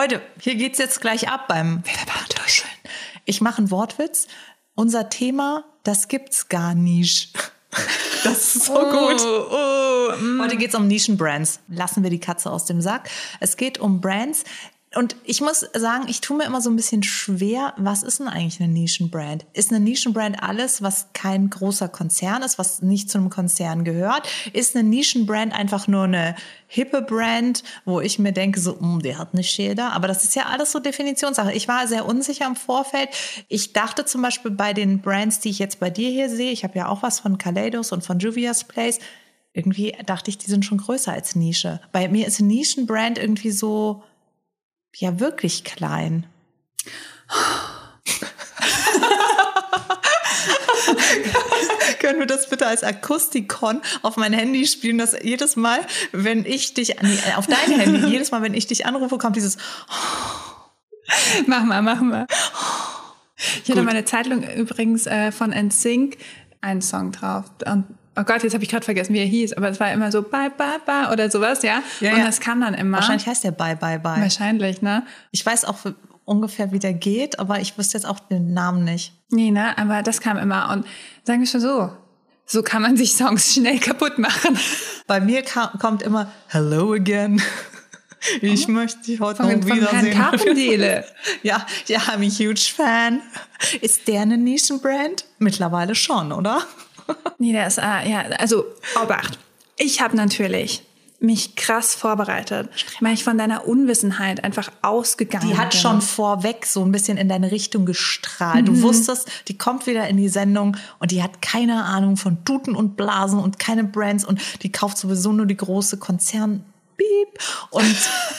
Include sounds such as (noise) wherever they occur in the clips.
Leute, hier geht's jetzt gleich ab beim Werbehandeln. Ich mache einen Wortwitz. Unser Thema, das gibt's gar nicht. (laughs) Das ist so Oh, gut. oh, mm. Heute geht's um Nischenbrands. Lassen wir die Katze aus dem Sack. Es geht um Brands. Und ich muss sagen, ich tue mir immer so ein bisschen schwer, was ist denn eigentlich eine Nischenbrand? Ist eine Nischenbrand alles, was kein großer Konzern ist, was nicht zu einem Konzern gehört? Ist eine Nischenbrand einfach nur eine hippe Brand, wo ich mir denke, so, hm, die hat nicht jeder. Aber das ist ja alles so Definitionssache. Ich war sehr unsicher im Vorfeld. Ich dachte zum Beispiel bei den Brands, die ich jetzt bei dir hier sehe, ich habe ja auch was von Kaleidos und von Juvia's Place, irgendwie dachte ich, die sind schon größer als Nische. Bei mir ist Nischenbrand irgendwie so, ja, wirklich klein. (laughs) Können wir das bitte als Akustikon auf mein Handy spielen, dass jedes Mal, wenn ich dich, nee, auf dein Handy, (laughs) jedes Mal, wenn ich dich anrufe, kommt dieses, Mach mal, mach mal. Ich hatte Gut. meine Zeitung übrigens äh, von NSYNC einen Song drauf. Und, oh Gott, jetzt habe ich gerade vergessen, wie er hieß, aber es war immer so bye, bye, bye oder sowas, ja. Ja, und ja. das kam dann immer. wahrscheinlich heißt der Bye, Bye, Bye. Wahrscheinlich, ne? Ich weiß auch ungefähr, wie der geht, aber ich wüsste jetzt auch den Namen nicht. Nee, ne? Aber das kam immer. Und sagen wir schon so, so kann man sich Songs (laughs) schnell kaputt machen. Bei mir ka- kommt immer Hello again. (laughs) Ich möchte dich heute Von, noch von Herrn wiedersehen. Carpendale. (laughs) Ja, ja, I'm a huge fan. Ist der eine Nischenbrand? Mittlerweile schon, oder? Nee, der ist, äh, ja, also, Obacht. Ich habe natürlich mich krass vorbereitet, weil ich von deiner Unwissenheit einfach ausgegangen Die hat bin. schon vorweg so ein bisschen in deine Richtung gestrahlt. Du wusstest, die kommt wieder in die Sendung und die hat keine Ahnung von Duten und Blasen und keine Brands und die kauft sowieso nur die große Konzern. Piep. Und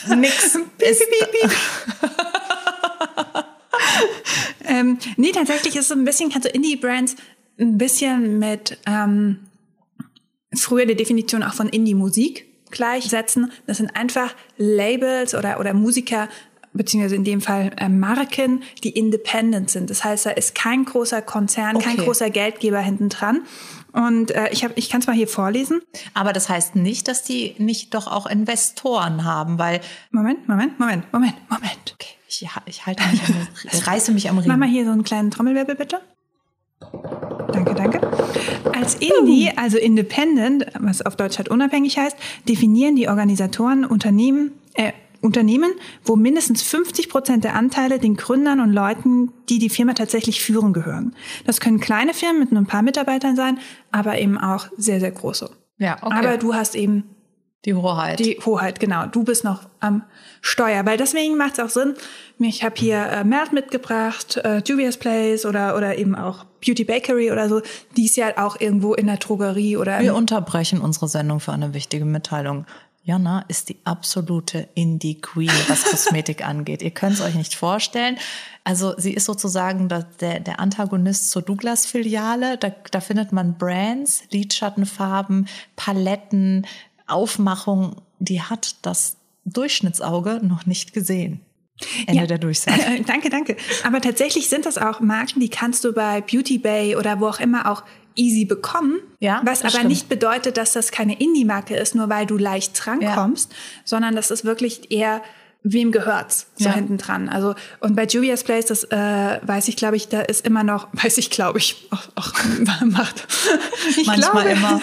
(laughs) nix ist. (laughs) Ähm, nee, tatsächlich ist es ein bisschen, kannst du Indie-Brands ein bisschen mit ähm, früher die Definition auch von Indie-Musik gleichsetzen. Das sind einfach Labels oder, oder Musiker, beziehungsweise in dem Fall äh, Marken, die independent sind. Das heißt, da ist kein großer Konzern, kein Okay. großer Geldgeber hinten dran. Und äh, ich, hab, ich kann es mal hier vorlesen. Aber das heißt nicht, dass die nicht doch auch Investoren haben, weil Moment, Moment, Moment, Moment, Moment. okay, ich, ich halte mich am, (laughs) ich reiße mich am Mach Riemen. mal hier so einen kleinen Trommelwirbel bitte. Danke, danke. Als Indie, also Independent, was auf Deutsch halt unabhängig heißt, definieren die Organisatoren Unternehmen, äh, Unternehmen, wo mindestens 50 Prozent der Anteile den Gründern und Leuten, die die Firma tatsächlich führen, gehören. Das können kleine Firmen mit nur ein paar Mitarbeitern sein, aber eben auch sehr, sehr große. Ja, okay. Aber du hast eben die Hoheit. die Hoheit, genau. Du bist noch am Steuer, weil deswegen macht es auch Sinn. Ich habe hier äh, Mert mitgebracht, äh, Juvia's Place oder oder eben auch Beauty Bakery oder so, die ist ja auch irgendwo in der Drogerie oder Wir unterbrechen unsere Sendung für eine wichtige Mitteilung. Jana ist die absolute Indie-Queen, was Kosmetik (laughs) angeht. Ihr könnt es euch nicht vorstellen. Also sie ist sozusagen der, der, der Antagonist zur Douglas-Filiale. Da, da findet man Brands, Lidschattenfarben, Paletten, Aufmachung. Die hat das Durchschnittsauge noch nicht gesehen. Ende Ja. der Durchsage. (laughs) Danke, danke. Aber tatsächlich sind das auch Marken, die kannst du bei Beauty Bay oder wo auch immer auch easy bekommen. Ja, was aber stimmt. nicht bedeutet, dass das keine Indie-Marke ist, nur weil du leicht drankommst, sondern das ist wirklich eher wem gehört's so Ja. hinten dran. Also und bei Julia's Place, das äh, weiß ich, glaube ich, da ist immer noch, (laughs) weiß ich, glaube ich, ach, ach, (laughs) macht. (laughs) Ich Manchmal glaube, immer.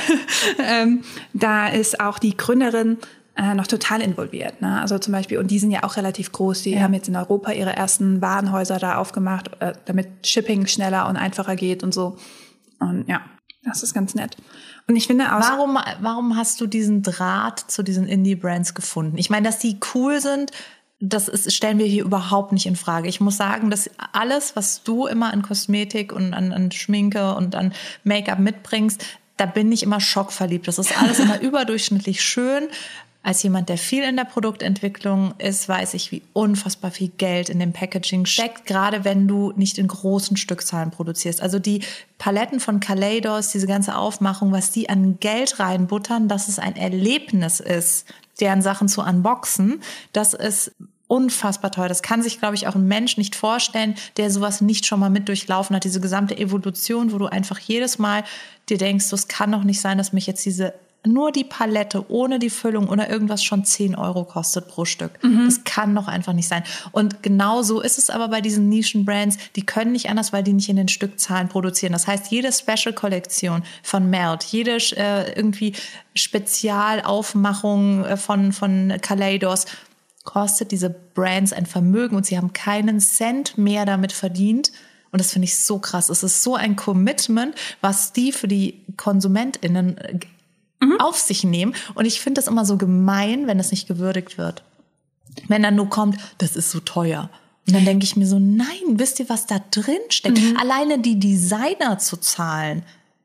ähm, da ist auch die Gründerin äh, noch total involviert. Ne? Also zum Beispiel, und die sind ja auch relativ groß, die Ja. haben jetzt in Europa ihre ersten Warenhäuser da aufgemacht, äh, damit Shipping schneller und einfacher geht und so. Und ja, das ist ganz nett. Und ich finde auch, Warum, warum hast du diesen Draht zu diesen Indie-Brands gefunden? Ich meine, dass die cool sind, das ist, stellen wir hier überhaupt nicht in Frage. Ich muss sagen, dass alles, was du immer an Kosmetik und an, an Schminke und an Make-up mitbringst, da bin ich immer schockverliebt. Das ist alles immer (laughs) überdurchschnittlich schön. Als jemand, der viel in der Produktentwicklung ist, weiß ich, wie unfassbar viel Geld in dem Packaging steckt, gerade wenn du nicht in großen Stückzahlen produzierst. Also die Paletten von Kaleidos, diese ganze Aufmachung, was die an Geld reinbuttern, dass es ein Erlebnis ist, deren Sachen zu unboxen, das ist unfassbar teuer. Das kann sich, glaube ich, auch ein Mensch nicht vorstellen, der sowas nicht schon mal mit durchlaufen hat. Diese gesamte Evolution, wo du einfach jedes Mal dir denkst, es kann doch nicht sein, dass mich jetzt diese nur die Palette ohne die Füllung oder irgendwas schon 10 Euro kostet pro Stück. Das kann doch einfach nicht sein. Und genau so ist es aber bei diesen Nischen-Brands. Die können nicht anders, weil die nicht in den Stückzahlen produzieren. Das heißt, jede Special-Kollektion von Melt, jede äh, irgendwie Spezialaufmachung äh, von, von Kaleidos kostet diese Brands ein Vermögen und sie haben keinen Cent mehr damit verdient. Und das finde ich so krass. Es ist so ein Commitment, was die für die KonsumentInnen äh, mhm. auf sich nehmen. Und ich finde das immer so gemein, wenn das nicht gewürdigt wird. Wenn dann nur kommt, das ist so teuer. Und dann denke ich mir so, nein, wisst ihr, was da drin steckt? Mhm. Alleine die Designer zu zahlen,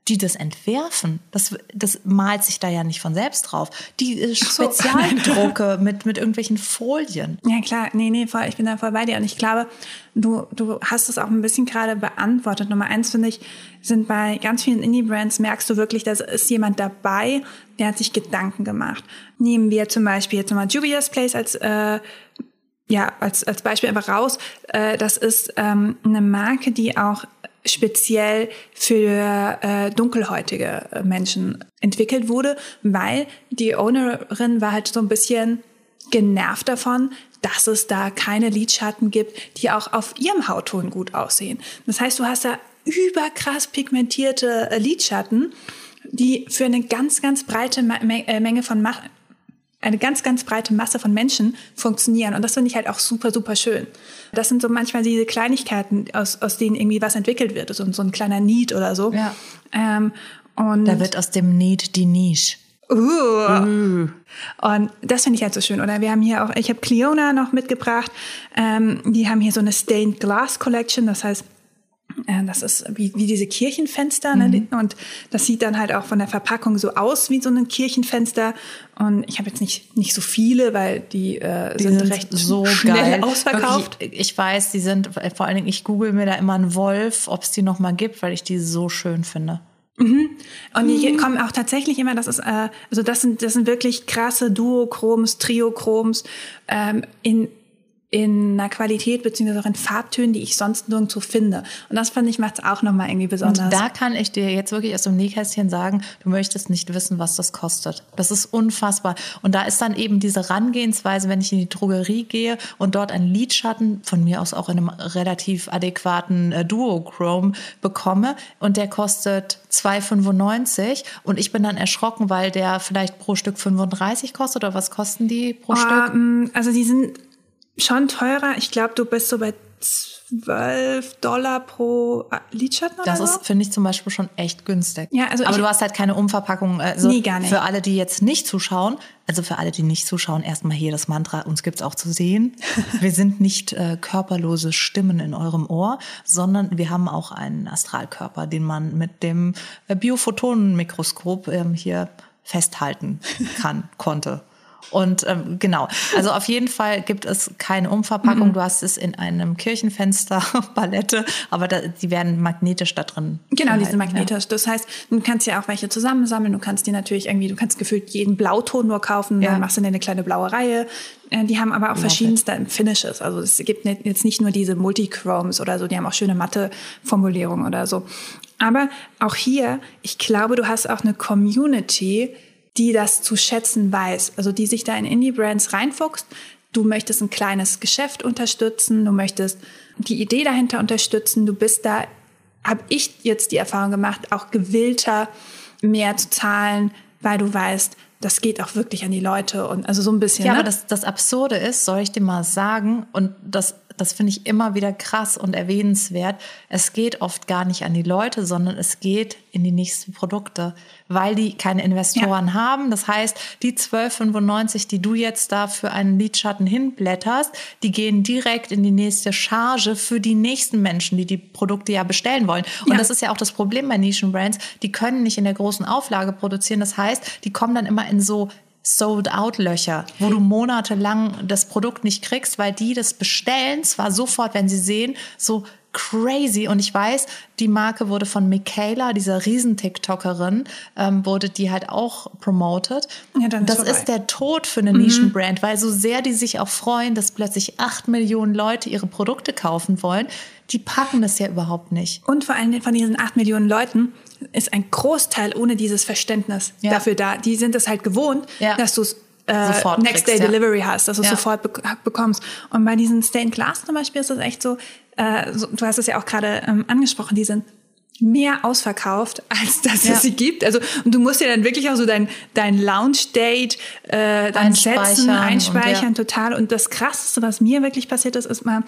die das entwerfen, das, das malt sich da ja nicht von selbst drauf. Die äh, (laughs) Spezialdrucke so. mit, mit irgendwelchen Folien. Ja, klar, nee, nee, voll, ich bin da voll bei dir. Und ich glaube, du, du hast es auch ein bisschen gerade beantwortet. Nummer eins finde ich, sind bei ganz vielen Indie-Brands merkst du wirklich, da ist jemand dabei, der hat sich Gedanken gemacht. Nehmen wir zum Beispiel jetzt nochmal Juvia's Place als, äh, ja, als, als Beispiel einfach raus. Äh, das ist ähm, eine Marke, die auch speziell für äh, dunkelhäutige Menschen entwickelt wurde, weil die Ownerin war halt so ein bisschen genervt davon, dass es da keine Lidschatten gibt, die auch auf ihrem Hautton gut aussehen. Das heißt, du hast da überkrass pigmentierte Lidschatten, die für eine ganz, ganz breite äh, Menge von eine ganz, ganz breite Masse von Menschen funktionieren. Und das finde ich halt auch super, super schön. Das sind so manchmal diese Kleinigkeiten, aus, aus denen irgendwie was entwickelt wird. So, so ein kleiner Need oder so. Ja. Ähm, und da wird aus dem Need die Nische. Uh. uh. Und das finde ich halt so schön. Oder wir haben hier auch, ich habe Cleona noch mitgebracht. Ähm, die haben hier so eine Stained Glass Collection. Das heißt, das ist wie, wie diese Kirchenfenster. Ne? Mhm. Und das sieht dann halt auch von der Verpackung so aus wie so ein Kirchenfenster. Und ich habe jetzt nicht, nicht so viele, weil die, äh, die sind, sind, recht so schnell geil. (laughs) ausverkauft. Wirklich, ich weiß, die sind, vor allen Dingen, ich google mir da immer einen Wolf, ob es die noch mal gibt, weil ich die so schön finde. Mhm. Und die mhm. kommen auch tatsächlich immer, das ist, äh, also das sind, das sind wirklich krasse Duochroms, Triochroms ähm, in in einer Qualität beziehungsweise auch in Farbtönen, die ich sonst nirgendwo finde. Und das fand ich macht es auch nochmal irgendwie besonders. Und da kann ich dir jetzt wirklich aus dem Nähkästchen sagen, du möchtest nicht wissen, was das kostet. Das ist unfassbar. Und da ist dann eben diese Rangehensweise, wenn ich in die Drogerie gehe und dort einen Lidschatten, von mir aus auch in einem relativ adäquaten äh, Duochrome bekomme und der kostet 2,95 und ich bin dann erschrocken, weil der vielleicht pro Stück 35 kostet oder was kosten die pro uh, Stück? Mm, also die sind schon teurer. Ich glaube, du bist so bei 12 Dollar pro Lidschatten Das so? ist, finde ich zum Beispiel schon echt günstig. Ja, also Aber du hast halt keine Umverpackung. Also nee, gar nicht. Für alle, die jetzt nicht zuschauen, also für alle, die nicht zuschauen, erstmal hier das Mantra, uns gibt's auch zu sehen. (laughs) Wir sind nicht äh, körperlose Stimmen in eurem Ohr, sondern wir haben auch einen Astralkörper, den man mit dem äh, Biophotonenmikroskop ähm, hier festhalten (laughs) kann, konnte. Und ähm, genau, also auf jeden Fall gibt es keine Umverpackung. Mhm. Du hast es in einem Kirchenfenster, (laughs) Palette, aber da, die werden magnetisch da drin. Genau, die sind magnetisch. Ja. Das heißt, du kannst ja auch welche zusammensammeln. Du kannst die natürlich irgendwie, du kannst gefühlt jeden Blauton nur kaufen. Ja. Dann machst du dir eine kleine blaue Reihe. Äh, die haben aber auch verschiedenste Finishes. Also es gibt jetzt nicht nur diese Multichromes oder so, die haben auch schöne matte Formulierungen oder so. Aber auch hier, ich glaube, du hast auch eine Community, die das zu schätzen weiß, also die sich da in Indie-Brands reinfuchst. Du möchtest ein kleines Geschäft unterstützen, du möchtest die Idee dahinter unterstützen, du bist da, habe ich jetzt die Erfahrung gemacht, auch gewillter, mehr zu zahlen, weil du weißt, das geht auch wirklich an die Leute und also so ein bisschen. Ja, ne? aber das, das Absurde ist, soll ich dir mal sagen, und das das finde ich immer wieder krass und erwähnenswert. Es geht oft gar nicht an die Leute, sondern es geht in die nächsten Produkte, weil die keine Investoren ja. haben. Das heißt, die 12,95, die du jetzt da für einen Lidschatten hinblätterst, die gehen direkt in die nächste Charge für die nächsten Menschen, die die Produkte ja bestellen wollen. Und ja. das ist ja auch das Problem bei Nischenbrands. Die können nicht in der großen Auflage produzieren. Das heißt, die kommen dann immer in so Sold-out-Löcher, wo du monatelang das Produkt nicht kriegst, weil die das bestellen, zwar sofort, wenn sie sehen, so crazy. Und ich weiß, die Marke wurde von Michaela, dieser Riesen-TikTokerin, ähm, wurde die halt auch promoted. Ja, dann das vorbei. ist der Tod für eine Mhm. Nischenbrand, weil so sehr die sich auch freuen, dass plötzlich acht Millionen Leute ihre Produkte kaufen wollen, die packen das ja überhaupt nicht. Und vor allem von diesen acht Millionen Leuten ist ein Großteil ohne dieses Verständnis Ja. dafür da. Die sind es halt gewohnt, Ja. dass du es äh, Sofort Next Day kriegst, ja. Delivery hast, dass du es Ja. sofort bek bekommst. Und bei diesen Stained Glass zum Beispiel ist es echt so, äh, so du hast es ja auch gerade ähm, angesprochen, die sind mehr ausverkauft, (laughs) als dass Ja. es sie gibt. Also und du musst dir dann wirklich auch so dein, dein Lounge-Date äh, dann Einspeichern setzen, und einspeichern, ja. total. Und das Krasseste, was mir wirklich passiert ist, ist mal,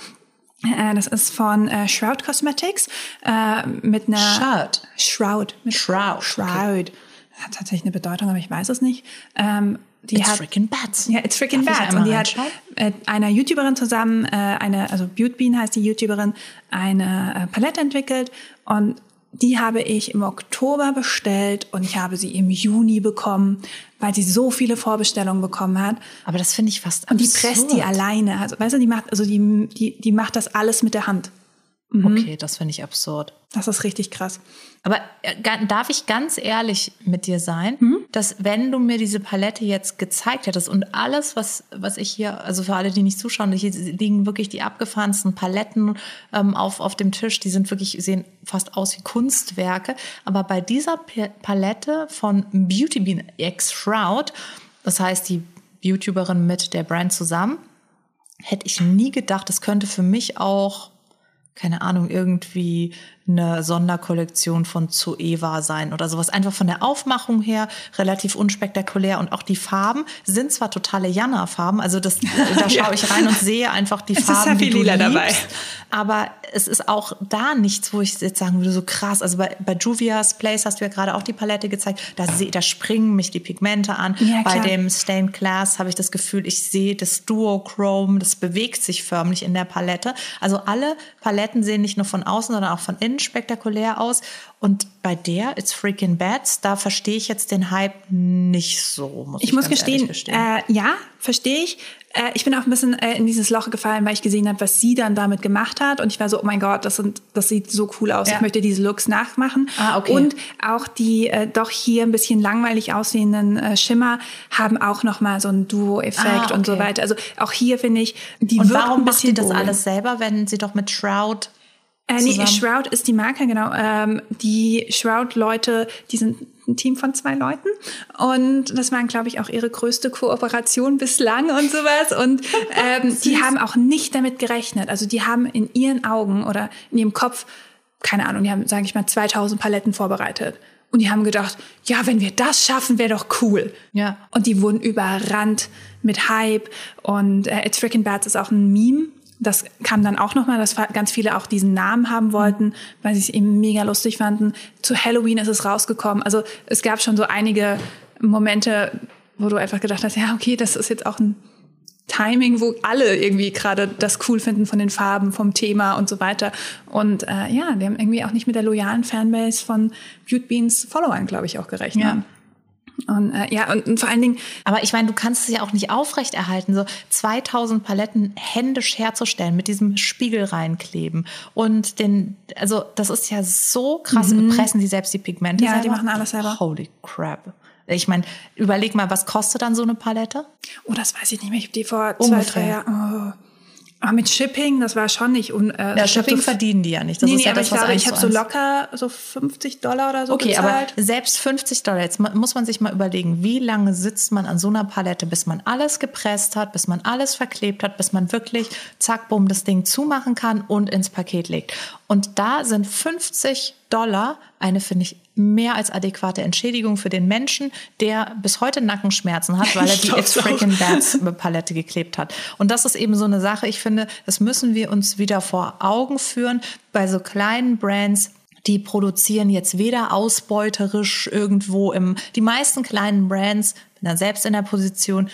äh, das ist von äh, Shroud Cosmetics äh, mit einer Shroud. Shroud. Mit Shroud, Shroud. Hat tatsächlich eine bedeutung, aber ich weiß es nicht. Ähm, die It's hat, freaking bats. ja, it's freaking Darf bad. einmal Und die hat äh, einer YouTuberin zusammen, äh, eine, also Beauty Bean heißt die YouTuberin, eine äh, Palette entwickelt und die habe ich im Oktober bestellt und ich habe sie im Juni bekommen, weil sie so viele Vorbestellungen bekommen hat. Aber das finde ich fast Und die absurd. presst die alleine. Also, weißt du, die macht, also die, die, die macht das alles mit der Hand. Okay, das finde ich absurd. Das ist richtig krass. Aber äh, darf ich ganz ehrlich mit dir sein, Mhm. dass wenn du mir diese Palette jetzt gezeigt hättest und alles, was, was ich hier, also für alle, die nicht zuschauen, hier liegen wirklich die abgefahrensten Paletten ähm, auf, auf dem Tisch, die sind wirklich, sehen fast aus wie Kunstwerke. Aber bei dieser Palette von Beauty Bean X Shroud, das heißt die YouTuberin mit der Brand zusammen, hätte ich nie gedacht, das könnte für mich auch keine Ahnung, irgendwie eine Sonderkollektion von Zoeva sein oder sowas. Einfach von der Aufmachung her relativ unspektakulär und auch die Farben sind zwar totale Jana-Farben, also das, (laughs) da Ja. schaue ich rein und sehe einfach die Es ist Farben, sehr die du Lila liebst, dabei. aber es ist auch da nichts, wo ich jetzt sagen würde, so krass. Also bei, bei Juvia's Place hast du ja gerade auch die Palette gezeigt, da, seh, da springen mich die Pigmente an. Ja, bei dem Stained Glass habe ich das Gefühl, ich sehe das Duochrome, das bewegt sich förmlich in der Palette. Also alle Paletten sehen nicht nur von außen, sondern auch von innen spektakulär aus. Und bei der, It's Freaking Bats, da verstehe ich jetzt den Hype nicht so. Muss ich, Ich muss gestehen, äh, ja, verstehe ich. Äh, ich bin auch ein bisschen äh, in dieses Loch gefallen, weil ich gesehen habe, was sie dann damit gemacht hat. Und ich war so, oh mein Gott, das, sind, das sieht so cool aus. Ja. Ich möchte diese Looks nachmachen. Ah, okay. Und auch die äh, doch hier ein bisschen langweilig aussehenden äh, Schimmer haben auch noch mal so einen Duo-Effekt Ah, und so okay. weiter. Also auch hier finde ich, die Und warum ein macht sie bisschen das alles selber, wenn sie doch mit Shroud Äh, nee, Shroud ist die Marke, genau. Ähm, die Shroud-Leute, die sind ein Team von zwei Leuten. Und das waren, glaube ich, auch ihre größte Kooperation bislang und sowas. Und (laughs) ähm, die haben auch nicht damit gerechnet. Also die haben in ihren Augen oder in ihrem Kopf, keine Ahnung, die haben, sage ich mal, 2000 Paletten vorbereitet. Und die haben gedacht, ja, wenn wir das schaffen, wäre doch cool. Ja. Und die wurden überrannt mit Hype. Und äh, It's Freaking Bats ist auch ein Meme. Das kam dann auch nochmal, dass ganz viele auch diesen Namen haben wollten, weil sie es eben mega lustig fanden. Zu Halloween ist es rausgekommen. Also es gab schon so einige Momente, wo du einfach gedacht hast, ja, okay, das ist jetzt auch ein Timing, wo alle irgendwie gerade das cool finden von den Farben, vom Thema und so weiter. Und äh, ja, die haben irgendwie auch nicht mit der loyalen Fanbase von Beauty Beans Followern, glaube ich, auch gerechnet. Ja. Und äh, ja, und, und vor allen Dingen, Aber ich meine, du kannst es ja auch nicht aufrechterhalten, so 2000 Paletten händisch herzustellen, mit diesem Spiegel reinkleben. Und den, also das ist ja so krass. Pressen die selbst die Pigmente Mhm. Ja, die selber? machen alles selber. Holy crap. Ich meine, überleg mal, was kostet dann so eine Palette? oh, das weiß ich nicht mehr, ich habe die vor zwei, Ungefähr. drei Jahren. Oh. Aber mit Shipping, das war schon nicht. Un, äh, Ja, glaub, Shipping so, verdienen die ja nicht. Das nee, ist nee, ja aber das, ich was glaube, ich habe so locker so 50 Dollar oder so Okay, aber bezahlt. selbst 50 Dollar. Jetzt muss man sich mal überlegen, wie lange sitzt man an so einer Palette, bis man alles gepresst hat, bis man alles verklebt hat, bis man wirklich zack, bumm, das Ding zumachen kann und ins Paket legt. Und da sind 50 Dollar eine, finde ich, mehr als adäquate Entschädigung für den Menschen, der bis heute Nackenschmerzen hat, weil er (laughs) die It's. Freaking Bats Palette geklebt hat. Und das ist eben so eine Sache, ich finde, das müssen wir uns wieder vor Augen führen bei so kleinen Brands, die produzieren jetzt weder ausbeuterisch irgendwo im, die meisten kleinen Brands, bin da selbst in der Position,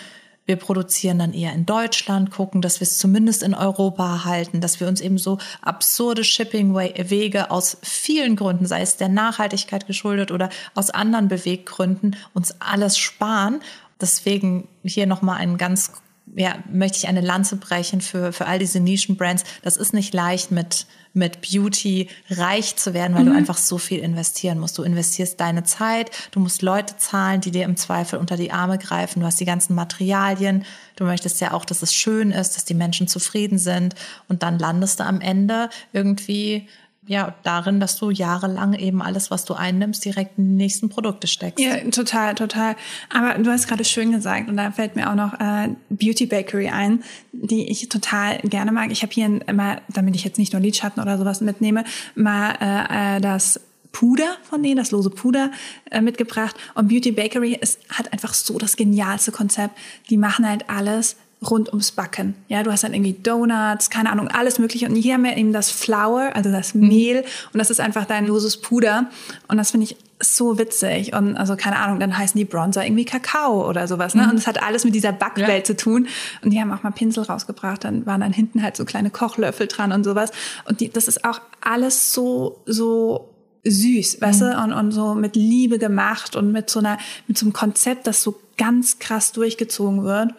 wir produzieren dann eher in Deutschland, gucken, dass wir es zumindest in Europa halten, dass wir uns eben so absurde Shipping-Wege aus vielen Gründen, sei es der Nachhaltigkeit geschuldet oder aus anderen Beweggründen, uns alles sparen. Deswegen hier nochmal ein ganz ja, möchte ich eine Lanze brechen für, für all diese Nischenbrands. Das ist nicht leicht mit, mit Beauty reich zu werden, weil mhm. du einfach so viel investieren musst. Du investierst deine Zeit, du musst Leute zahlen, die dir im Zweifel unter die Arme greifen. Du hast die ganzen Materialien. Du möchtest ja auch, dass es schön ist, dass die Menschen zufrieden sind. Und dann landest du am Ende irgendwie ja darin, dass du jahrelang eben alles, was du einnimmst, direkt in die nächsten Produkte steckst. Ja, total, total. Aber du hast gerade schön gesagt und da fällt mir auch noch äh, Beauty Bakery ein, die ich total gerne mag. Ich habe hier mal, damit ich jetzt nicht nur Lidschatten oder sowas mitnehme, mal äh, äh, das Puder von denen, das lose Puder äh, mitgebracht. Und Beauty Bakery ist, hat einfach so das genialste Konzept. Die machen halt alles rund ums Backen. Ja, du hast dann irgendwie Donuts, keine Ahnung, alles mögliche. Und hier haben wir eben das Flour, also das mhm. Mehl. Und das ist einfach dein loses Puder. Und das finde ich so witzig. Und also keine Ahnung, dann heißen die Bronzer irgendwie Kakao oder sowas. Ne? Mhm. Und das hat alles mit dieser Backwelt ja. zu tun. Und die haben auch mal Pinsel rausgebracht. Dann waren dann hinten halt so kleine Kochlöffel dran und sowas. Und die, das ist auch alles so, so süß, weißt mhm. du, und, und so mit Liebe gemacht und mit so einer, mit so einem Konzept, das so ganz krass durchgezogen wird.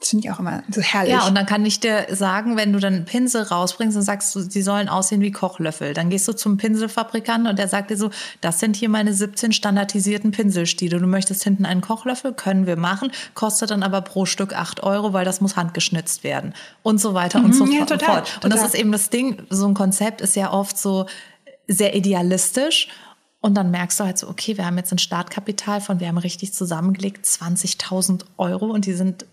Das finde ich auch immer so herrlich. Ja, und dann kann ich dir sagen, wenn du dann Pinsel rausbringst und sagst, sie sollen aussehen wie Kochlöffel, dann gehst du zum Pinselfabrikanten und der sagt dir so, das sind hier meine 17 standardisierten Pinselstile. Du möchtest hinten einen Kochlöffel, können wir machen, kostet dann aber pro Stück 8 Euro, weil das muss handgeschnitzt werden und so weiter mhm, und so ja, total, fort. Total. Und das ist eben das Ding, so ein Konzept ist ja oft so sehr idealistisch und dann merkst du halt so, okay, wir haben jetzt ein Startkapital von, wir haben richtig zusammengelegt, 20.000 Euro und die sind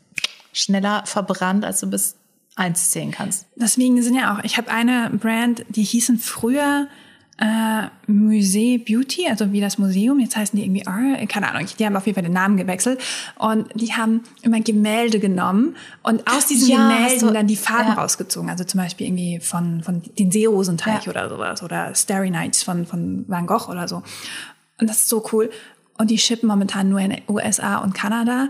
schneller verbrannt, als du bis eins zählen kannst. Deswegen sind ja auch, ich habe eine Brand, die hießen früher äh, Musée Beauty, also wie das Museum, jetzt heißen die irgendwie R, keine Ahnung, die haben auf jeden Fall den Namen gewechselt und die haben immer Gemälde genommen und aus diesen ja, Gemälden so, dann die Farben ja. rausgezogen, also zum Beispiel irgendwie von, von den Seerosenteich ja. oder sowas oder Starry Nights von, von Van Gogh oder so. Und das ist so cool. Und die shippen momentan nur in USA und Kanada,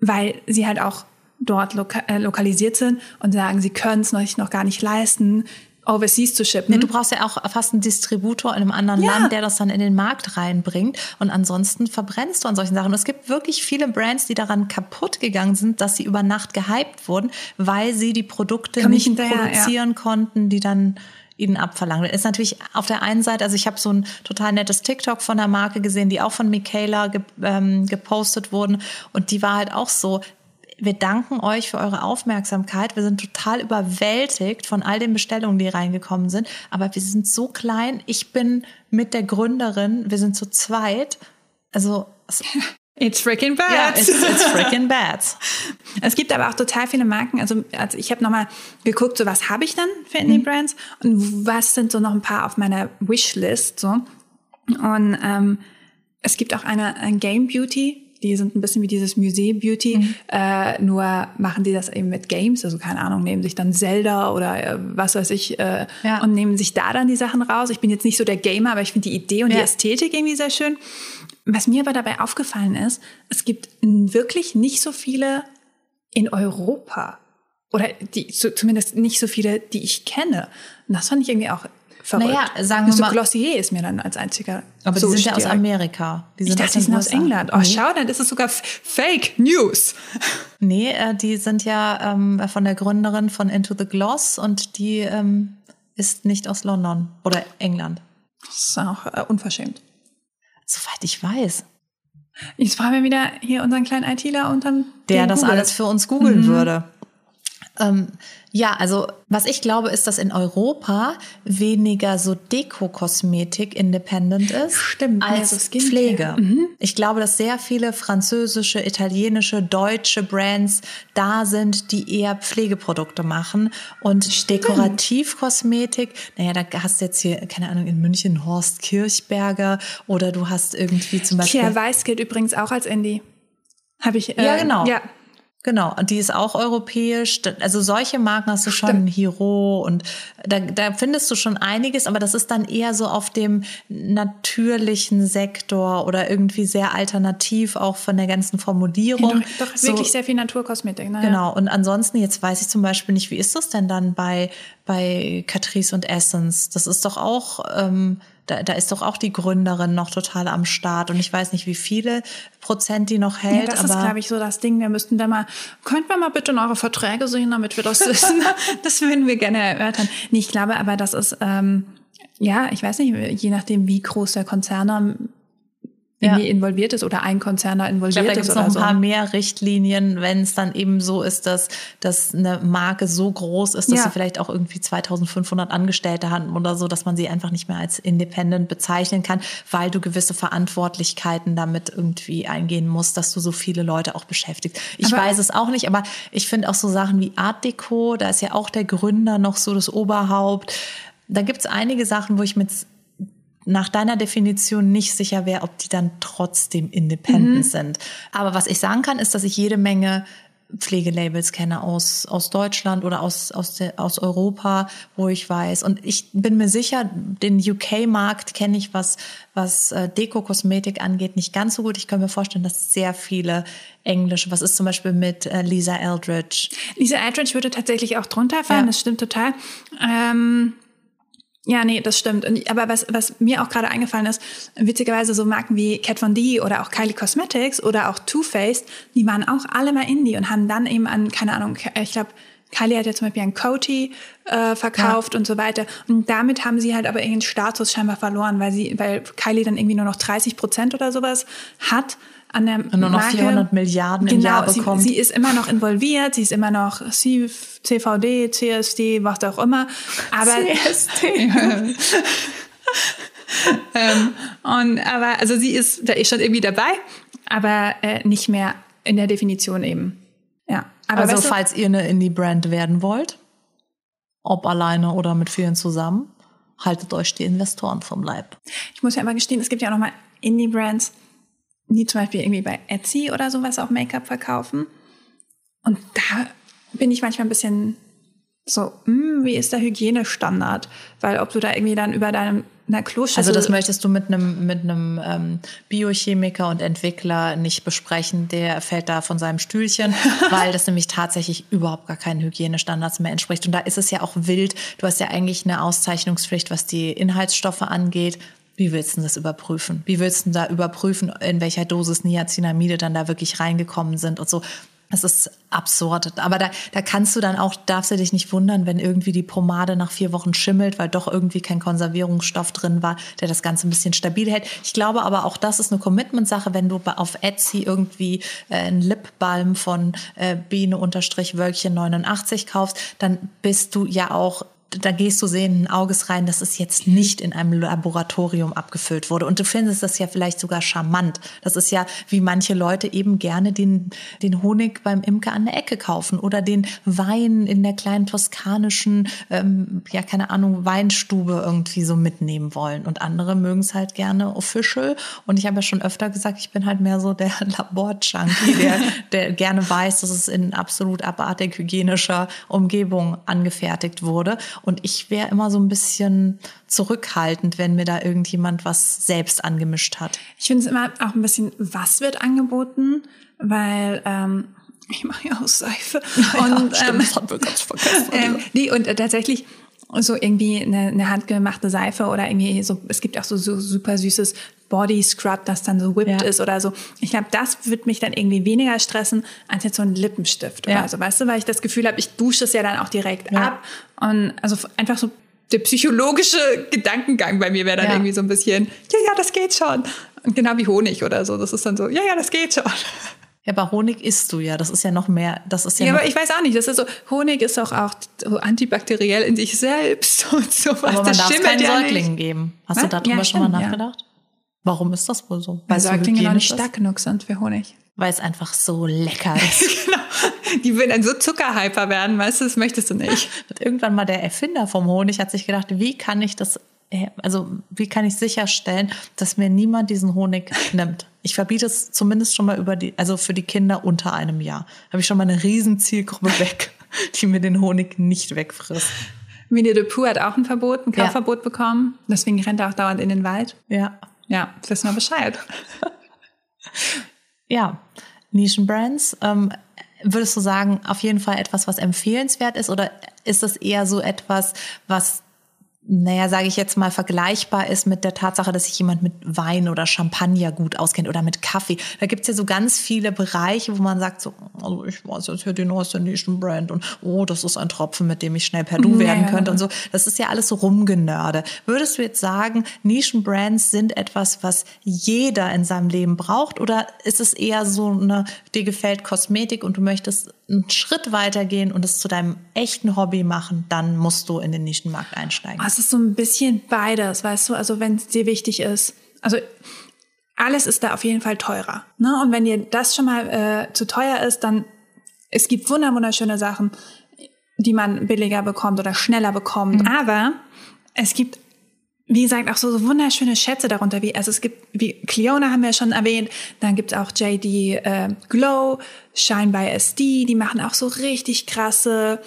weil sie halt auch dort loka äh, lokalisiert sind und sagen, sie können es noch, noch gar nicht leisten, overseas zu shippen. Nee, du brauchst ja auch fast einen Distributor in einem anderen ja. Land, der das dann in den Markt reinbringt. Und ansonsten verbrennst du an solchen Sachen. Und es gibt wirklich viele Brands, die daran kaputt gegangen sind, dass sie über Nacht gehypt wurden, weil sie die Produkte Komm nicht produzieren ja. konnten, die dann ihnen abverlangen. Das ist natürlich auf der einen Seite, also ich habe so ein total nettes TikTok von der Marke gesehen, die auch von Michaela ge, ähm, gepostet wurden und die war halt auch so, wir danken euch für eure Aufmerksamkeit. Wir sind total überwältigt von all den Bestellungen, die reingekommen sind. Aber wir sind so klein. Ich bin mit der Gründerin. Wir sind zu zweit. Also. (laughs) It's freaking bad. Ja, it's, it's (laughs) freaking bad. es gibt aber auch total viele Marken. Also, also ich habe nochmal geguckt, so was habe ich dann für Indie-Brands mhm. und was sind so noch ein paar auf meiner Wishlist. So. Und ähm, es gibt auch eine, ein Game Beauty die sind ein bisschen wie dieses Musee Beauty, mhm. äh, nur machen die das eben mit Games, also keine Ahnung, nehmen sich dann Zelda oder äh, was weiß ich äh, ja. und nehmen sich da dann die Sachen raus. Ich bin jetzt nicht so der Gamer, aber ich finde die Idee und ja. die Ästhetik irgendwie sehr schön. Was mir aber dabei aufgefallen ist, es gibt wirklich nicht so viele in Europa oder die, zumindest nicht so viele, die ich kenne. Und das fand ich irgendwie auch verrückt. Naja, sagen wir so mal. Glossier ist mir dann als einziger. Aber so die sind ja aus Amerika. Die sind ich dachte, die sind aus England. Oh, nee. schau, dann ist es sogar Fake News. (laughs) Nee, äh, die sind ja ähm, von der Gründerin von Into the Gloss und die ähm, ist nicht aus London oder England. Das ist auch äh, unverschämt. Soweit ich weiß. Jetzt fragen wir wieder hier unseren kleinen ITler unterm. Der das Google. alles für uns googeln mhm. würde. Ähm, ja, also was ich glaube, ist, dass in Europa weniger so Deko-Kosmetik independent ist Stimmt, als also Pflege. Mhm. Ich glaube, dass sehr viele französische, italienische, deutsche Brands da sind, die eher Pflegeprodukte machen und. Dekorativkosmetik. Naja, da hast du jetzt hier, keine Ahnung, in München Horst Kirchberger oder du hast irgendwie zum Beispiel. Kia Weiß gilt übrigens auch als Indie. Habe ich. Äh, ja, genau. Ja. Genau, und die ist auch europäisch. Also solche Marken hast du schon, Stimmt. Hero und da, da findest du schon einiges, aber das ist dann eher so auf dem natürlichen Sektor oder irgendwie sehr alternativ auch von der ganzen Formulierung. Ja, doch, doch so, wirklich sehr viel Naturkosmetik. Ne? Genau, und ansonsten, jetzt weiß ich zum Beispiel nicht, wie ist das denn dann bei, bei Catrice und Essence? Das ist doch auch... Ähm, da, da ist doch auch die Gründerin noch total am Start und ich weiß nicht, wie viele Prozent die noch hält. Ja, das ist, glaube ich, so das Ding. Wir müssten da mal, könnten wir mal bitte in eure Verträge sehen, damit wir das wissen. (laughs) (laughs) das würden wir gerne erörtern. Nee, ich glaube aber, das ist, ähm, ja, ich weiß nicht, je nachdem, wie groß der Konzern irgendwie ja. involviert ist oder ein Konzern da involviert ich glaub, da ist. Da noch ein paar mehr Richtlinien, wenn es dann eben so ist, dass, dass eine Marke so groß ist, dass ja. sie vielleicht auch irgendwie 2500 Angestellte haben oder so, dass man sie einfach nicht mehr als independent bezeichnen kann, weil du gewisse Verantwortlichkeiten damit irgendwie eingehen musst, dass du so viele Leute auch beschäftigst. Ich aber weiß es auch nicht, aber ich finde auch so Sachen wie Art Deco, da ist ja auch der Gründer noch so das Oberhaupt. Da gibt's einige Sachen, wo ich mit nach deiner Definition nicht sicher wäre, ob die dann trotzdem independent mhm. sind. Aber was ich sagen kann, ist, dass ich jede Menge Pflegelabels kenne aus, aus Deutschland oder aus, aus, der, aus Europa, wo ich weiß. Und ich bin mir sicher, den UK-Markt kenne ich, was, was äh, Deko-Kosmetik angeht, nicht ganz so gut. Ich kann mir vorstellen, dass sehr viele englische, was ist zum Beispiel mit äh, Lisa Eldridge? Lisa Eldridge würde tatsächlich auch drunter fallen, ja. das stimmt total. Ähm ja, nee, das stimmt. Aber was, was mir auch gerade eingefallen ist, witzigerweise so Marken wie Kat Von D oder auch Kylie Cosmetics oder auch Too Faced, die waren auch alle mal Indie und haben dann eben an, keine Ahnung, ich glaube, Kylie hat ja zum Beispiel ein Coty äh, verkauft ja. und so weiter. Und damit haben sie halt aber ihren Status scheinbar verloren, weil sie, weil Kylie dann irgendwie nur noch 30 Prozent oder sowas hat an der Und nur noch Marke, 400 Milliarden im genau, Jahr bekommt. Sie, sie ist immer noch involviert, sie ist immer noch CVD, CSD, was auch immer. Aber CSD. (laughs) (laughs) ähm, und aber also sie ist da ist schon irgendwie dabei, aber äh, nicht mehr in der Definition eben. Ja. Aber also weißt du, falls ihr eine Indie-Brand werden wollt, ob alleine oder mit vielen zusammen, haltet euch die Investoren vom Leib. Ich muss ja immer gestehen, es gibt ja auch noch mal Indie-Brands, die zum Beispiel irgendwie bei Etsy oder sowas auch Make-up verkaufen. Und da bin ich manchmal ein bisschen so, hm, wie ist der Hygienestandard? Weil ob du da irgendwie dann über deinem na, Kloschüssel... Also das möchtest du mit einem mit einem ähm, Biochemiker und Entwickler nicht besprechen. Der fällt da von seinem Stühlchen, (laughs) weil das nämlich tatsächlich überhaupt gar keinen Hygienestandards mehr entspricht. Und da ist es ja auch wild. Du hast ja eigentlich eine Auszeichnungspflicht, was die Inhaltsstoffe angeht. Wie willst du das überprüfen? Wie willst du da überprüfen, in welcher Dosis Niacinamide dann da wirklich reingekommen sind und so? Das ist absurd. Aber da, da kannst du dann auch, darfst du dich nicht wundern, wenn irgendwie die Pomade nach vier Wochen schimmelt, weil doch irgendwie kein Konservierungsstoff drin war, der das Ganze ein bisschen stabil hält. Ich glaube aber auch, das ist eine Commitment-Sache. Wenn du auf Etsy irgendwie äh, einen Lipbalm von äh, Biene-Wölkchen 89 kaufst, dann bist du ja auch da gehst du sehenden Auges rein, dass es jetzt nicht in einem Laboratorium abgefüllt wurde. Und du findest das ja vielleicht sogar charmant. Das ist ja, wie manche Leute eben gerne den, den Honig beim Imker an der Ecke kaufen oder den Wein in der kleinen toskanischen, ähm, ja, keine Ahnung, Weinstube irgendwie so mitnehmen wollen. Und andere mögen es halt gerne official. Und ich habe ja schon öfter gesagt, ich bin halt mehr so der (laughs) Labor-Junkie, der, (laughs) der gerne weiß, dass es in absolut abartig hygienischer Umgebung angefertigt wurde. Und ich wäre immer so ein bisschen zurückhaltend, wenn mir da irgendjemand was selbst angemischt hat. Ich finde es immer auch ein bisschen, was wird angeboten, weil ähm, ich mache ja auch Seife. (laughs) Ja, und stimmt, ähm, das haben wir ganz vergessen. (laughs) Ähm, die, und äh, tatsächlich so irgendwie eine, eine handgemachte Seife oder irgendwie so, es gibt auch so, so super süßes Body Scrub, das dann so whipped ja. ist oder so. Ich glaube, das wird mich dann irgendwie weniger stressen als jetzt so ein Lippenstift ja. oder so, weißt du, weil ich das Gefühl habe, ich dusche es ja dann auch direkt ja. ab und also einfach so der psychologische Gedankengang bei mir wäre dann irgendwie so ein bisschen, ja, ja, das geht schon. Und genau wie Honig oder so. Das ist dann so, ja, ja, das geht schon. (laughs) Ja, aber Honig isst du ja. Das ist ja noch mehr. Das ist ja. Ja, aber ich weiß auch nicht. Das ist so. Honig ist auch auch antibakteriell in sich selbst (laughs) und so was. Aber man das darf keinen ja Säuglingen geben. Hast was? du darüber ja, schon mal nachgedacht? Warum ist das wohl so? Weil Säuglinge noch nicht stark genug sind für Honig. Weil es einfach so lecker (laughs) ist. genau. Die würden dann so Zuckerhyper werden, weißt du, das möchtest du nicht. (laughs) Und irgendwann mal der Erfinder vom Honig hat sich gedacht, wie kann ich das, also wie kann ich sicherstellen, dass mir niemand diesen Honig (laughs) nimmt? Ich verbiete es zumindest schon mal über die, also für die Kinder unter einem Jahr. Habe ich schon mal eine riesen Zielgruppe (laughs) weg, die mir den Honig nicht wegfrisst. Winnie the Pooh hat auch ein Verbot, ein Kaufverbot ja. bekommen. Deswegen rennt er auch dauernd in den Wald. Ja. Ja, wissen wir Bescheid. (laughs) ja, Nischenbrands. Ähm, würdest du sagen, auf jeden Fall etwas, was empfehlenswert ist? Oder ist es eher so etwas, was naja, sage ich jetzt mal, vergleichbar ist mit der Tatsache, dass sich jemand mit Wein oder Champagner gut auskennt oder mit Kaffee. Da gibt's ja so ganz viele Bereiche, wo man sagt, so, also ich weiß jetzt hier die neueste Nischenbrand und oh, das ist ein Tropfen, mit dem ich schnell per Du werden ja, könnte und so. Das ist ja alles so rumgenörde. Würdest du jetzt sagen, Nischenbrands sind etwas, was jeder in seinem Leben braucht oder ist es eher so eine, dir gefällt Kosmetik und du möchtest einen Schritt weitergehen und es zu deinem echten Hobby machen, dann musst du in den Nischenmarkt einsteigen? es ist so ein bisschen beides, weißt du, also wenn es dir wichtig ist. Also alles ist da auf jeden Fall teurer. Ne? Und wenn dir das schon mal äh, zu teuer ist, dann es gibt wunderschöne Sachen, die man billiger bekommt oder schneller bekommt. Mhm. Aber es gibt, wie gesagt, auch so, so wunderschöne Schätze darunter. Wie, also es gibt, wie Cleona haben wir schon erwähnt, dann gibt es auch JD äh, Glow, Shine by SD, die machen auch so richtig krasse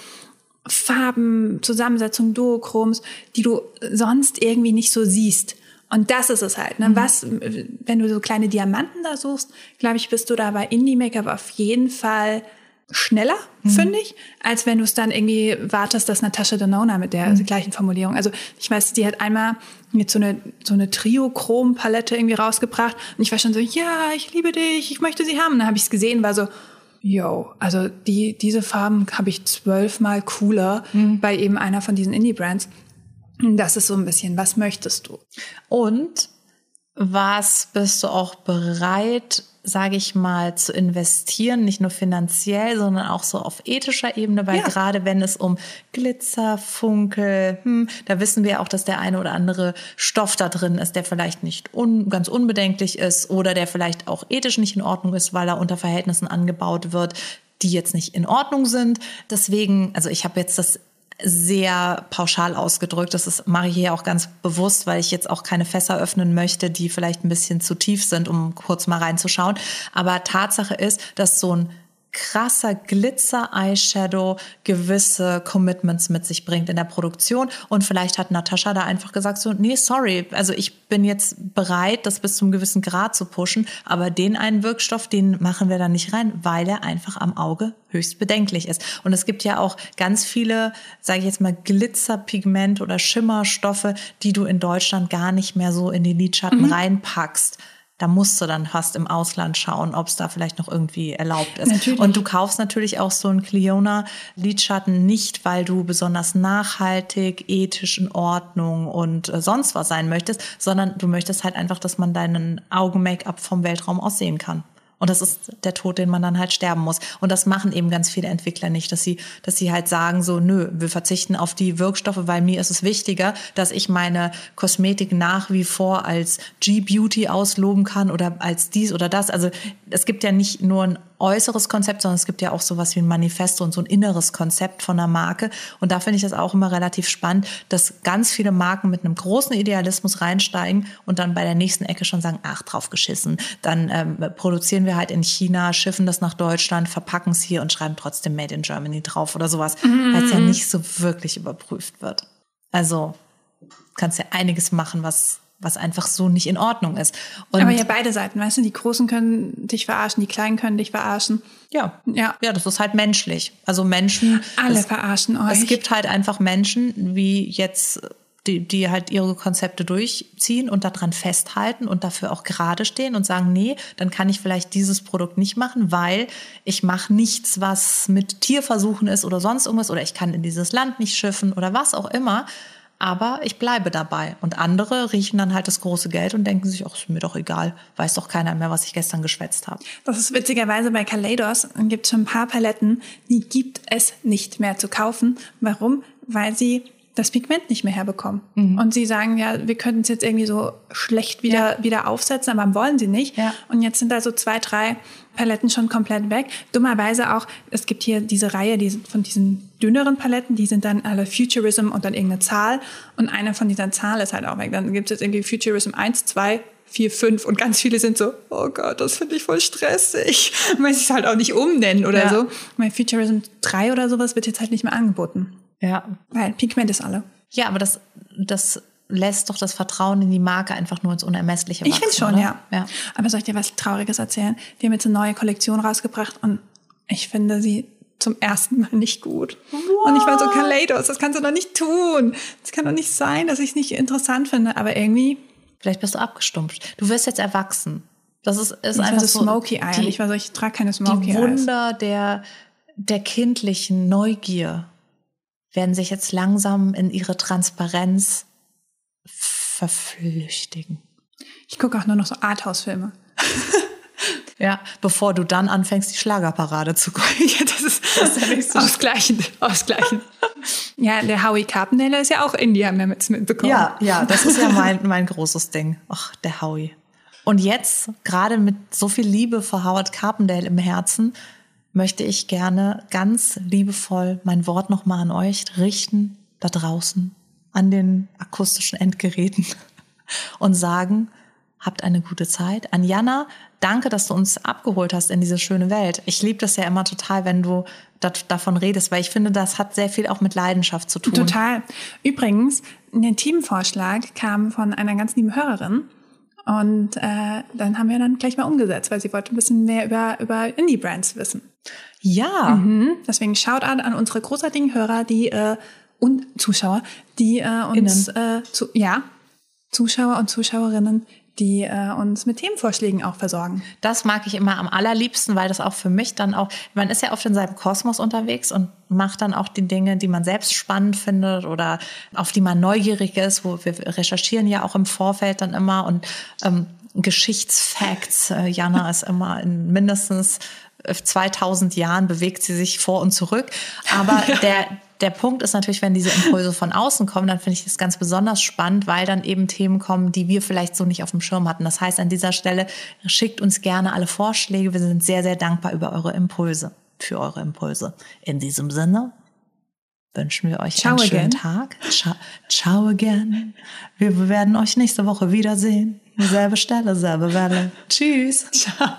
Farben, Zusammensetzung, Duochroms, die du sonst irgendwie nicht so siehst. Und das ist es halt. Ne? Mhm. Was, wenn du so kleine Diamanten da suchst, glaube ich, bist du da bei Indie-Make-up auf jeden Fall schneller, mhm. finde ich, als wenn du es dann irgendwie wartest, dass Natascha Denona mit der mhm. gleichen Formulierung. Also ich weiß, die hat einmal mit so eine so eine Trio-Chrom-Palette irgendwie rausgebracht und ich war schon so, ja, ich liebe dich, ich möchte sie haben. Und dann habe ich es gesehen, war so, Yo, also die, diese Farben habe ich zwölfmal cooler mhm. bei eben einer von diesen Indie-Brands. Das ist so ein bisschen, was möchtest du? Und was bist du auch bereit, sage ich mal, zu investieren, nicht nur finanziell, sondern auch so auf ethischer Ebene, weil ja. gerade wenn es um Glitzer, Funkel, hm, da wissen wir auch, dass der eine oder andere Stoff da drin ist, der vielleicht nicht un, ganz unbedenklich ist oder der vielleicht auch ethisch nicht in Ordnung ist, weil er unter Verhältnissen angebaut wird, die jetzt nicht in Ordnung sind. Deswegen, also ich habe jetzt das sehr pauschal ausgedrückt. Das ist, mache ich hier auch ganz bewusst, weil ich jetzt auch keine Fässer öffnen möchte, die vielleicht ein bisschen zu tief sind, um kurz mal reinzuschauen. Aber Tatsache ist, dass so ein krasser Glitzer-Eyeshadow gewisse Commitments mit sich bringt in der Produktion. Und vielleicht hat Natascha da einfach gesagt so, nee, sorry, also ich bin jetzt bereit, das bis zum gewissen Grad zu pushen, aber den einen Wirkstoff, den machen wir da nicht rein, weil er einfach am Auge höchst bedenklich ist. Und es gibt ja auch ganz viele, sage ich jetzt mal, Glitzerpigment oder Schimmerstoffe, die du in Deutschland gar nicht mehr so in die Lidschatten mhm. reinpackst da musst du dann fast im Ausland schauen, ob es da vielleicht noch irgendwie erlaubt ist. Natürlich. Und du kaufst natürlich auch so einen Cliona Lidschatten nicht, weil du besonders nachhaltig, ethisch in Ordnung und äh, sonst was sein möchtest, sondern du möchtest halt einfach, dass man deinen Augen-Make-up vom Weltraum aussehen kann. Und das ist der Tod, den man dann halt sterben muss. Und das machen eben ganz viele Entwickler nicht, dass sie, dass sie halt sagen so, nö, wir verzichten auf die Wirkstoffe, weil mir ist es wichtiger, dass ich meine Kosmetik nach wie vor als G-Beauty ausloben kann oder als dies oder das. Also es gibt ja nicht nur ein äußeres Konzept, sondern es gibt ja auch sowas wie ein Manifesto und so ein inneres Konzept von einer Marke. Und da finde ich das auch immer relativ spannend, dass ganz viele Marken mit einem großen Idealismus reinsteigen und dann bei der nächsten Ecke schon sagen, ach, drauf geschissen. Dann ähm, produzieren wir halt in China, schiffen das nach Deutschland, verpacken es hier und schreiben trotzdem Made in Germany drauf oder sowas, mhm. weil es ja nicht so wirklich überprüft wird. Also kannst ja einiges machen, was was einfach so nicht in Ordnung ist. Und Aber ja, beide Seiten, weißt du, die Großen können dich verarschen, die Kleinen können dich verarschen. Ja, ja, ja, das ist halt menschlich. Also Menschen. Alle es, verarschen euch. Es gibt halt einfach Menschen, wie jetzt die, die halt ihre Konzepte durchziehen und daran festhalten und dafür auch gerade stehen und sagen, nee, dann kann ich vielleicht dieses Produkt nicht machen, weil ich mache nichts, was mit Tierversuchen ist oder sonst irgendwas oder ich kann in dieses Land nicht schiffen oder was auch immer aber ich bleibe dabei. Und andere riechen dann halt das große Geld und denken sich, ach, ist mir doch egal, weiß doch keiner mehr, was ich gestern geschwätzt habe. Das ist witzigerweise bei Kaleidos, gibt schon ein paar Paletten, die gibt es nicht mehr zu kaufen. Warum? Weil sie das Pigment nicht mehr herbekommen. Mhm. Und sie sagen, ja, wir könnten es jetzt irgendwie so schlecht wieder, ja. wieder aufsetzen, aber wollen sie nicht. Ja. Und jetzt sind da so zwei, drei Paletten schon komplett weg. Dummerweise auch, es gibt hier diese Reihe die, von diesen dünneren Paletten, die sind dann alle Futurism und dann irgendeine Zahl. Und eine von dieser Zahl ist halt auch weg. Dann gibt es jetzt irgendwie Futurism 1, 2, vier, fünf und ganz viele sind so, oh Gott, das finde ich voll stressig. (laughs) Man sich halt auch nicht umnennen oder ja. so. Mein Futurism 3 oder sowas wird jetzt halt nicht mehr angeboten. Ja. Weil Pigment ist alle. Ja, aber das, das lässt doch das Vertrauen in die Marke einfach nur ins Unermessliche wachsen. Ich finde schon, ja. ja. Aber soll ich dir was Trauriges erzählen? Die haben jetzt eine neue Kollektion rausgebracht und ich finde sie zum ersten Mal nicht gut. What? Und ich war so, Kaleidos, das kannst du doch nicht tun. Das kann doch nicht sein, dass ich es nicht interessant finde. Aber irgendwie. Vielleicht bist du abgestumpft. Du wirst jetzt erwachsen. Das ist, ist ich einfach so Smoky Eye. Die, ich war so, ich trage keine Smoky Eyes. Die Wunder Eyes. der, der kindlichen Neugier werden sich jetzt langsam in ihre Transparenz verflüchtigen. Ich gucke auch nur noch so Arthouse-Filme. (laughs) Ja, bevor du dann anfängst, die Schlagerparade zu gucken. (laughs) ja, das ist, das ist nächste (laughs) ausgleichend, ausgleichend. ja, der Howie Carpendale ist ja auch Indie, haben wir jetzt mitbekommen. Ja, ja, das ist ja mein, mein großes Ding. Ach, der Howie. Und jetzt, gerade mit so viel Liebe für Howard Carpendale im Herzen, möchte ich gerne ganz liebevoll mein Wort nochmal an euch richten, da draußen, an den akustischen Endgeräten (laughs) und sagen, habt eine gute Zeit. An Jana, danke, dass du uns abgeholt hast in diese schöne Welt. Ich liebe das ja immer total, wenn du davon redest, weil ich finde, das hat sehr viel auch mit Leidenschaft zu tun. Total. Übrigens, ein Teamvorschlag kam von einer ganz lieben Hörerin. Und äh, dann haben wir dann gleich mal umgesetzt, weil sie wollte ein bisschen mehr über, über Indie-Brands wissen. Ja. Mhm. Deswegen Shoutout an unsere großartigen Hörer, die äh, und Zuschauer, die äh, uns äh, zu, ja Zuschauer und Zuschauerinnen, die äh, uns mit Themenvorschlägen auch versorgen. Das mag ich immer am allerliebsten, weil das auch für mich dann auch, man ist ja oft in seinem Kosmos unterwegs und macht dann auch die Dinge, die man selbst spannend findet oder auf die man neugierig ist, wo wir recherchieren ja auch im Vorfeld dann immer und ähm, Geschichtsfacts. Äh, Jana (laughs) ist immer in mindestens 2000 Jahren bewegt sie sich vor und zurück. Aber (laughs) der, der Punkt ist natürlich, wenn diese Impulse von außen kommen, dann finde ich das ganz besonders spannend, weil dann eben Themen kommen, die wir vielleicht so nicht auf dem Schirm hatten. Das heißt, an dieser Stelle schickt uns gerne alle Vorschläge. Wir sind sehr, sehr dankbar über eure Impulse, für eure Impulse. In diesem Sinne wünschen wir euch Ciao einen schönen Tag. Ciao, ciao again. Wir werden euch nächste Woche wiedersehen. Selbe Stelle, selbe Welle. (laughs) Tschüss. Ciao.